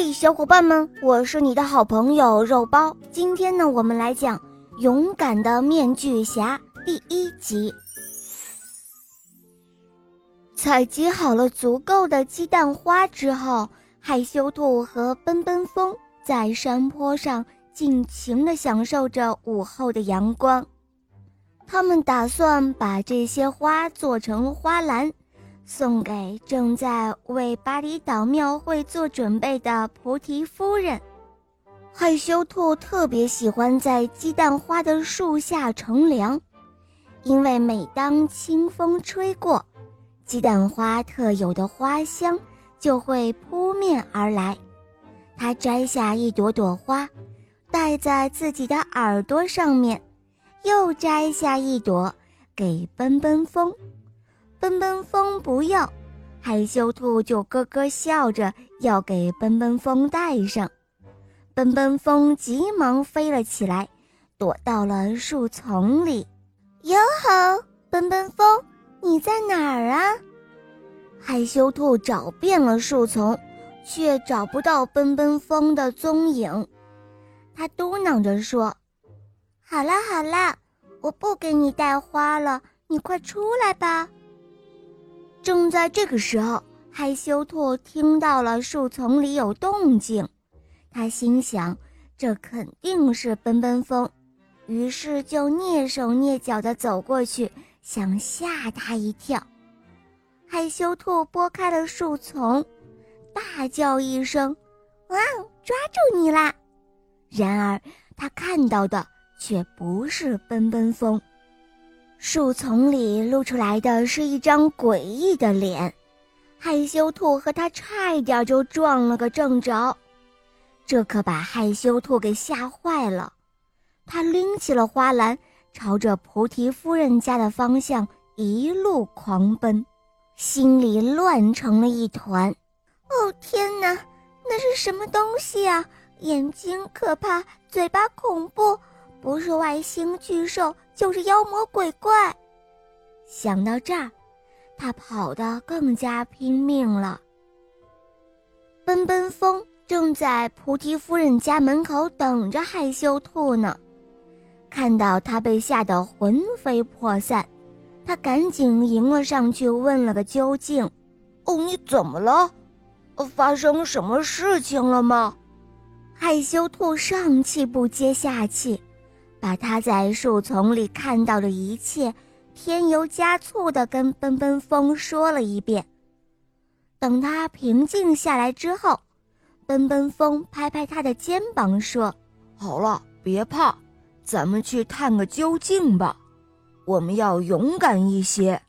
嘿，小伙伴们，我是你的好朋友肉包。今天呢，我们来讲《勇敢的面具侠》第一集。采集好了足够的鸡蛋花之后，害羞兔和奔奔风在山坡上尽情地享受着午后的阳光。他们打算把这些花做成花篮。送给正在为巴厘岛庙会做准备的菩提夫人。害羞兔特别喜欢在鸡蛋花的树下乘凉，因为每当清风吹过，鸡蛋花特有的花香就会扑面而来。它摘下一朵朵花，戴在自己的耳朵上面，又摘下一朵给奔奔风。奔奔风不要，害羞兔就咯咯笑着要给奔奔风戴上。奔奔风急忙飞了起来，躲到了树丛里。哟吼，奔奔风，你在哪儿啊？害羞兔找遍了树丛，却找不到奔奔风的踪影。他嘟囔着说：“好啦好啦，我不给你带花了，你快出来吧。”正在这个时候，害羞兔听到了树丛里有动静，他心想：这肯定是奔奔风，于是就蹑手蹑脚地走过去，想吓他一跳。害羞兔拨开了树丛，大叫一声：“哇，抓住你啦！”然而，他看到的却不是奔奔风。树丛里露出来的是一张诡异的脸，害羞兔和他差一点就撞了个正着，这可把害羞兔给吓坏了。他拎起了花篮，朝着菩提夫人家的方向一路狂奔，心里乱成了一团。哦天哪，那是什么东西啊？眼睛可怕，嘴巴恐怖。不是外星巨兽，就是妖魔鬼怪。想到这儿，他跑得更加拼命了。奔奔风正在菩提夫人家门口等着害羞兔呢，看到他被吓得魂飞魄散，他赶紧迎了上去，问了个究竟：“哦，你怎么了？发生什么事情了吗？”害羞兔上气不接下气。把他在树丛里看到的一切，添油加醋地跟奔奔风说了一遍。等他平静下来之后，奔奔风拍拍他的肩膀说：“好了，别怕，咱们去探个究竟吧。我们要勇敢一些。”